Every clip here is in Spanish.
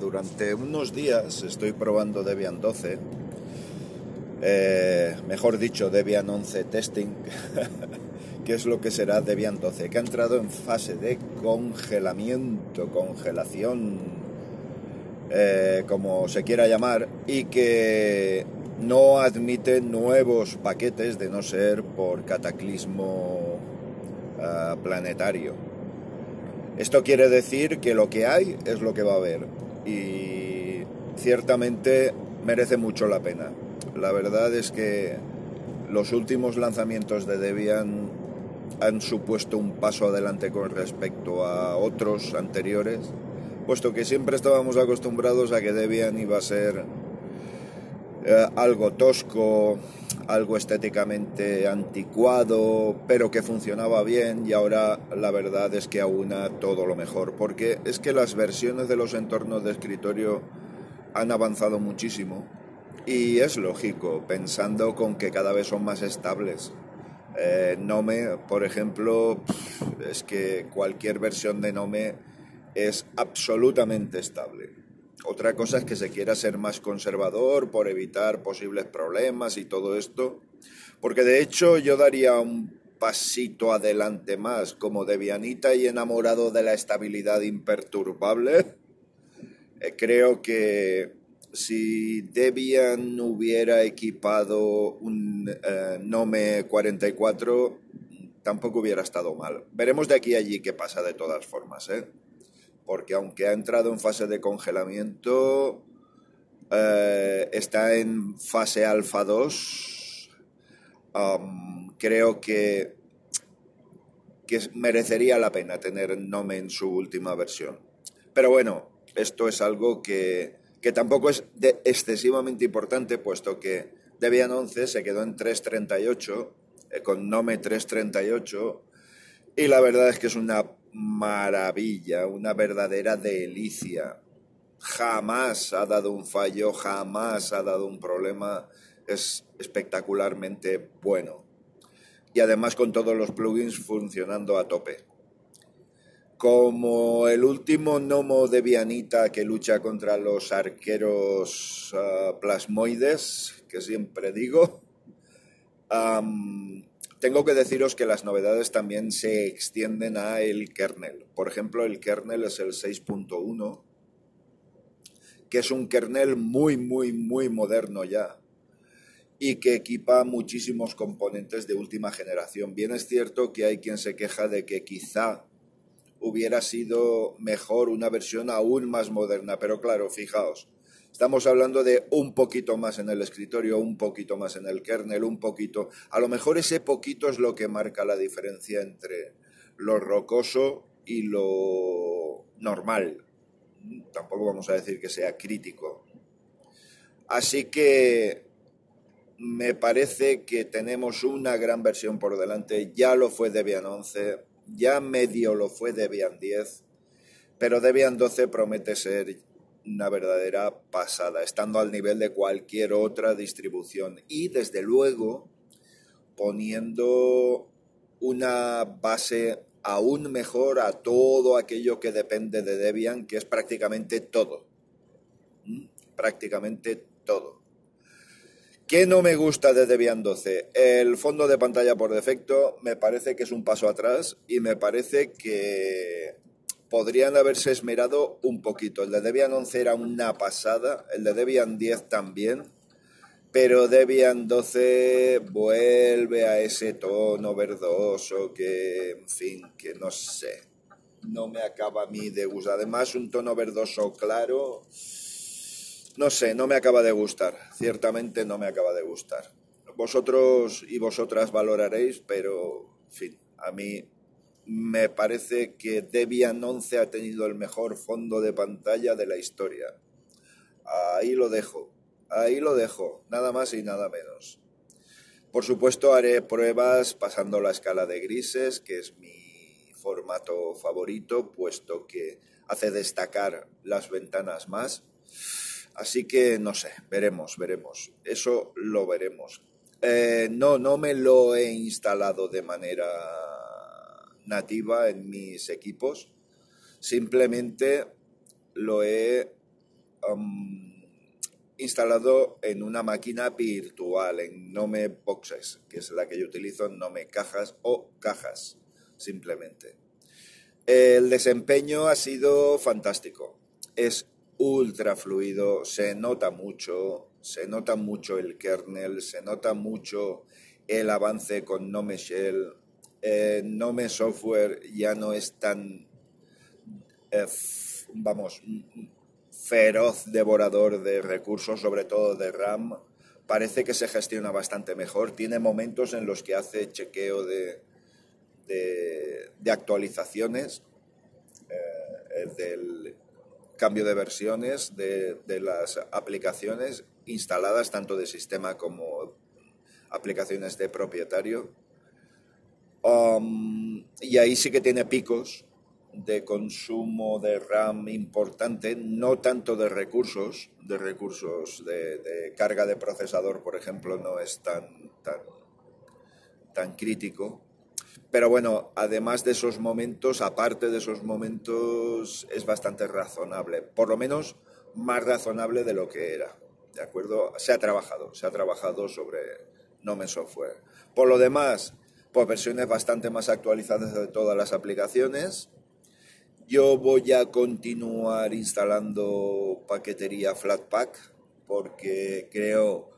Durante unos días estoy probando Debian 12, eh, mejor dicho Debian 11 Testing, que es lo que será Debian 12, que ha entrado en fase de congelamiento, congelación, eh, como se quiera llamar, y que no admite nuevos paquetes de no ser por cataclismo ah, planetario. Esto quiere decir que lo que hay es lo que va a haber y ciertamente merece mucho la pena. La verdad es que los últimos lanzamientos de Debian han supuesto un paso adelante con respecto a otros anteriores, puesto que siempre estábamos acostumbrados a que Debian iba a ser eh, algo tosco, algo estéticamente anticuado, pero que funcionaba bien y ahora la verdad es que aúna todo lo mejor, porque es que las versiones de los entornos de escritorio han avanzado muchísimo y es lógico, pensando con que cada vez son más estables. Eh, Nome, por ejemplo, es que cualquier versión de Nome es absolutamente estable. Otra cosa es que se quiera ser más conservador por evitar posibles problemas y todo esto, porque de hecho yo daría un pasito adelante más como Debianita y enamorado de la estabilidad imperturbable. Eh, creo que si Debian hubiera equipado un eh, Nome 44, tampoco hubiera estado mal. Veremos de aquí a allí qué pasa de todas formas. ¿eh? Porque aunque ha entrado en fase de congelamiento, eh, está en fase alfa 2, creo que, que merecería la pena tener Nome en su última versión. Pero bueno, esto es algo que, que tampoco es excesivamente importante, puesto que Debian 11 se quedó en 3.38, eh, con Nome 3.38, y la verdad es que es una maravilla, una verdadera delicia. Jamás ha dado un fallo, jamás ha dado un problema. Es espectacularmente bueno. Y además con todos los plugins funcionando a tope. Como el último gnomo de Vianita que lucha contra los arqueros ah, plasmoides, que siempre digo, tengo que deciros que las novedades también se extienden a el kernel. Por ejemplo, el kernel es el 6.1, que es un kernel muy, muy, muy moderno ya y que equipa muchísimos componentes de última generación. Bien es cierto que hay quien se queja de que quizá hubiera sido mejor una versión aún más moderna, pero claro, fijaos, Estamos hablando de un poquito más en el escritorio, un poquito más en el kernel, un poquito. A lo mejor ese poquito es lo que marca la diferencia entre lo rocoso y lo normal. Tampoco vamos a decir que sea crítico. Así que me parece que tenemos una gran versión por delante. Ya lo fue Debian 11, ya medio lo fue Debian 10, pero Debian 12 promete ser una verdadera pasada, estando al nivel de cualquier otra distribución y desde luego poniendo una base aún mejor a todo aquello que depende de Debian, que es prácticamente todo. ¿Mm? Prácticamente todo. ¿Qué no me gusta de Debian 12? El fondo de pantalla por defecto me parece que es un paso atrás y me parece que podrían haberse esmerado un poquito. El de Debian 11 era una pasada, el de Debian 10 también, pero Debian 12 vuelve a ese tono verdoso que, en fin, que no sé, no me acaba a mí de gustar. Además, un tono verdoso claro, no sé, no me acaba de gustar, ciertamente no me acaba de gustar. Vosotros y vosotras valoraréis, pero, en fin, a mí me parece que Debian 11 ha tenido el mejor fondo de pantalla de la historia. Ahí lo dejo, ahí lo dejo, nada más y nada menos. Por supuesto haré pruebas pasando la escala de grises, que es mi formato favorito, puesto que hace destacar las ventanas más. Así que no sé, veremos, veremos. Eso lo veremos. Eh, no, no me lo he instalado de manera nativa en mis equipos. Simplemente lo he instalado en una máquina virtual, en Nome Boxes, que es la que yo utilizo, Nome Cajas o Cajas, simplemente. El desempeño ha sido fantástico. Es ultra fluido, se nota mucho, se nota mucho el kernel, se nota mucho el avance con Nome Shell. Eh, Nome Software ya no es tan, eh, vamos, feroz devorador de recursos, sobre todo de RAM. Parece que se gestiona bastante mejor. Tiene momentos en los que hace chequeo de, de, actualizaciones, eh, del cambio de versiones de, de, las aplicaciones instaladas, tanto de sistema como aplicaciones de propietario. Um, y ahí sí que tiene picos de consumo de RAM importante, no tanto de recursos, de recursos de, carga de procesador, por ejemplo, no es tan, tan, tan crítico. Pero bueno, además de esos momentos, aparte de esos momentos, es bastante razonable, por lo menos más razonable de lo que era. ¿De acuerdo? Se ha trabajado, se ha trabajado sobre Nome Software. Por lo demás, pues versiones bastante más actualizadas de todas las aplicaciones, yo voy a continuar instalando paquetería Flatpak porque creo,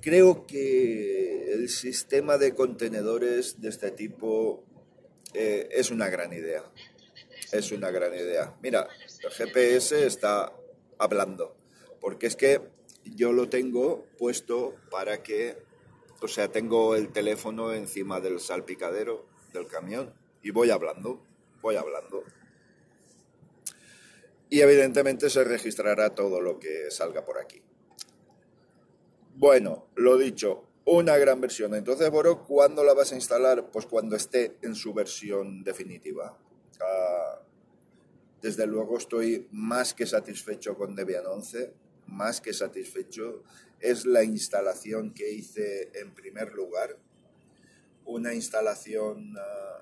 creo que el sistema de contenedores de este tipo eh, es una gran idea. Es una gran idea. Mira, el GPS está hablando, porque es que yo lo tengo puesto para que, o sea, tengo el teléfono encima del salpicadero del camión y voy hablando, voy hablando. Y evidentemente se registrará todo lo que salga por aquí. Bueno, lo dicho, una gran versión. Entonces, Boro, ¿cuándo la vas a instalar? Pues cuando esté en su versión definitiva. Ah, desde luego estoy más que satisfecho con Debian 11, más que satisfecho. Es la instalación que hice en primer lugar. Una instalación... Ah,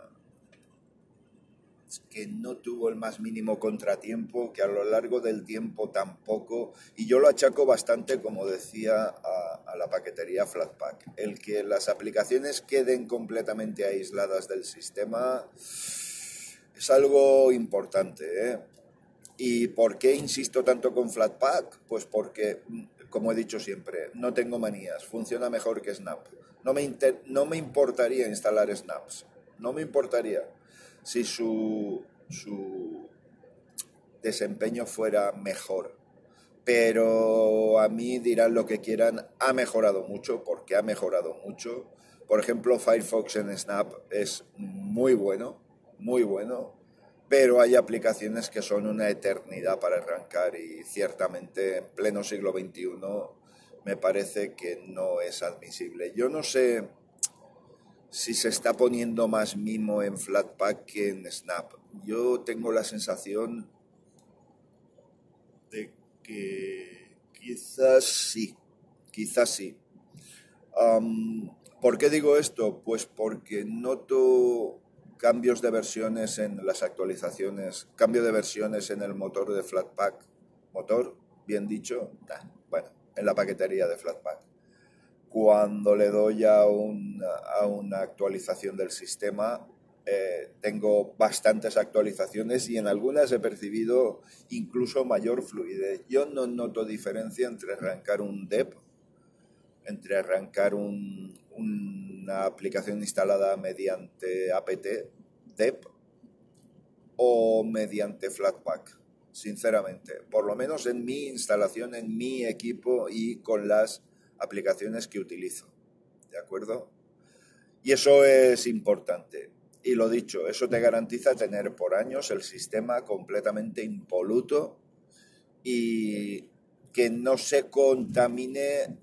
que no tuvo el más mínimo contratiempo, que a lo largo del tiempo tampoco, y yo lo achaco bastante, como decía, a, la paquetería Flatpak. El que las aplicaciones queden completamente aisladas del sistema es algo importante. ¿eh? ¿Y por qué insisto tanto con Flatpak? Pues porque, como he dicho siempre, no tengo manías, funciona mejor que Snap. No me, no me importaría instalar Snaps, no me importaría si su, desempeño fuera mejor. Pero a mí dirán lo que quieran, ha mejorado mucho, porque ha mejorado mucho. Por ejemplo, Firefox en Snap es muy bueno, muy bueno, pero hay aplicaciones que son una eternidad para arrancar y ciertamente en pleno siglo XXI me parece que no es admisible. Yo no sé si se está poniendo más mimo en Flatpak que en Snap. Yo tengo la sensación de que quizás sí, quizás sí. ¿Por qué digo esto? Pues porque noto cambios de versiones en las actualizaciones, cambio de versiones en el motor de Flatpak, motor, bien dicho, bueno, en la paquetería de Flatpak cuando le doy a, una actualización del sistema, eh, tengo bastantes actualizaciones y en algunas he percibido incluso mayor fluidez. Yo no noto diferencia entre arrancar un DEP, entre arrancar una aplicación instalada mediante apt DEP o mediante Flatpak, sinceramente. Por lo menos en mi instalación, en mi equipo y con las aplicaciones que utilizo. ¿De acuerdo? Y eso es importante. Y lo dicho, eso te garantiza tener por años el sistema completamente impoluto y que no se contamine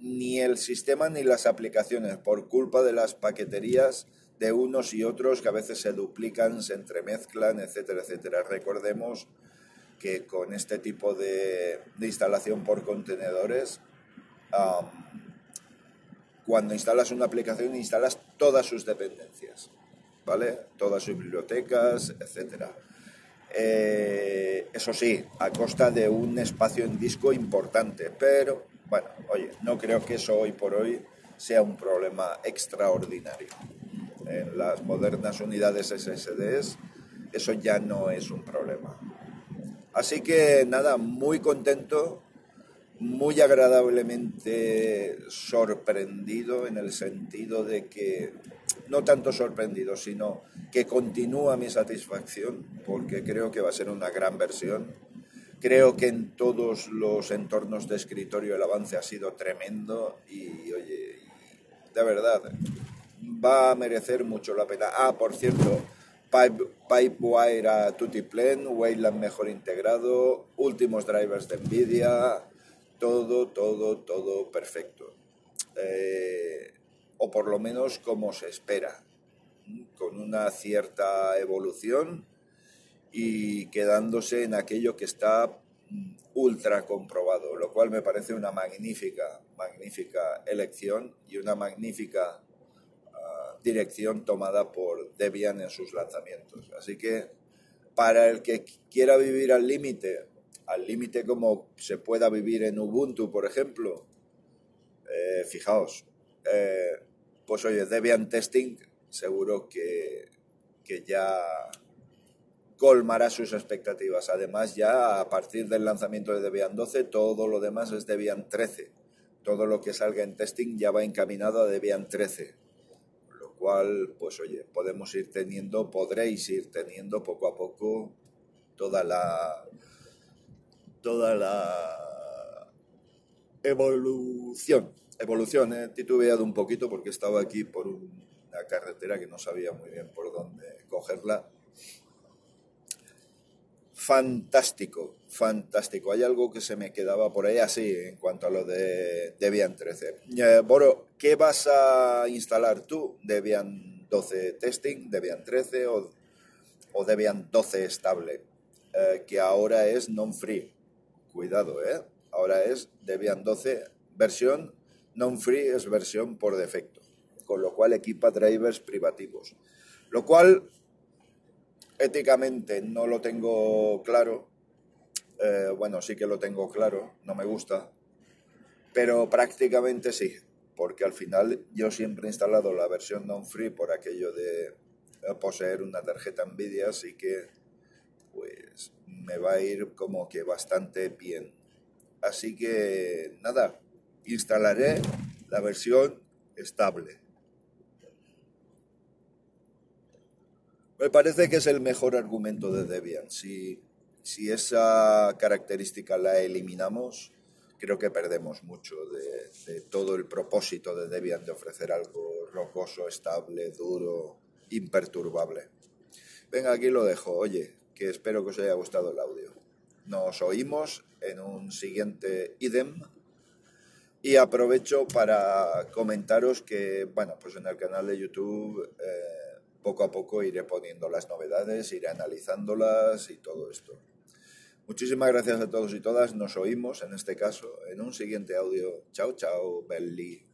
ni el sistema ni las aplicaciones por culpa de las paqueterías de unos y otros que a veces se duplican, se entremezclan, etcétera, etcétera. Recordemos que con este tipo de, de instalación por contenedores cuando instalas una aplicación, instalas todas sus dependencias, ¿vale? Todas sus bibliotecas, etc. Eh, eso sí, a costa de un espacio en disco importante, pero bueno, oye, no creo que eso hoy por hoy sea un problema extraordinario. En las modernas unidades SSDs eso ya no es un problema. Así que nada, muy contento, muy agradablemente sorprendido en el sentido de que, no tanto sorprendido, sino que continúa mi satisfacción porque creo que va a ser una gran versión. Creo que en todos los entornos de escritorio el avance ha sido tremendo y, oye, de verdad, va a merecer mucho la pena. Ah, por cierto, Pipewire a Tutiplen, Wayland mejor integrado, últimos drivers de Nvidia, todo, todo, todo perfecto. Eh, o por lo menos como se espera, con una cierta evolución y quedándose en aquello que está ultra comprobado, lo cual me parece una magnífica, magnífica elección y una magnífica dirección tomada por Debian en sus lanzamientos. Así que para el que quiera vivir al límite, al límite como se pueda vivir en Ubuntu, por ejemplo, eh, fijaos, eh, pues oye, Debian Testing seguro que, que ya colmará sus expectativas. Además, ya a partir del lanzamiento de Debian 12, todo lo demás es Debian 13. Todo lo que salga en testing ya va encaminado a Debian 13 cual, pues oye, podemos ir teniendo, podréis ir teniendo poco a poco toda la toda la evolución. Evolución, he titubeado un poquito porque estaba aquí por una carretera que no sabía muy bien por dónde cogerla. Fantástico, fantástico. Hay algo que se me quedaba por ahí así en cuanto a lo de Debian 13. Eh, Boro, ¿qué vas a instalar tú? ¿Debian 12 Testing, Debian 13 o, o Debian 12 estable? Eh, que ahora es non-free. Cuidado, ¿eh? Ahora es Debian 12 versión non-free, es versión por defecto. Con lo cual equipa drivers privativos. Lo cual éticamente no lo tengo claro. Eh, bueno, sí que lo tengo claro, no me gusta. Pero prácticamente sí, porque al final yo siempre he instalado la versión non-free por aquello de eh, poseer una tarjeta Nvidia, así que pues me va a ir como que bastante bien. Así que nada, instalaré la versión estable. Me parece que es el mejor argumento de Debian. Si, si esa característica la eliminamos, creo que perdemos mucho de, todo el propósito de Debian de ofrecer algo rocoso, estable, duro, imperturbable. Venga, aquí lo dejo. Oye, que espero que os haya gustado el audio. Nos oímos en un siguiente idem. Y aprovecho para comentaros que, bueno, pues en el canal de YouTube eh, poco a poco iré poniendo las novedades, iré analizándolas y todo esto. Muchísimas gracias a todos y todas. Nos oímos en este caso en un siguiente audio. Chao, chao, Belly.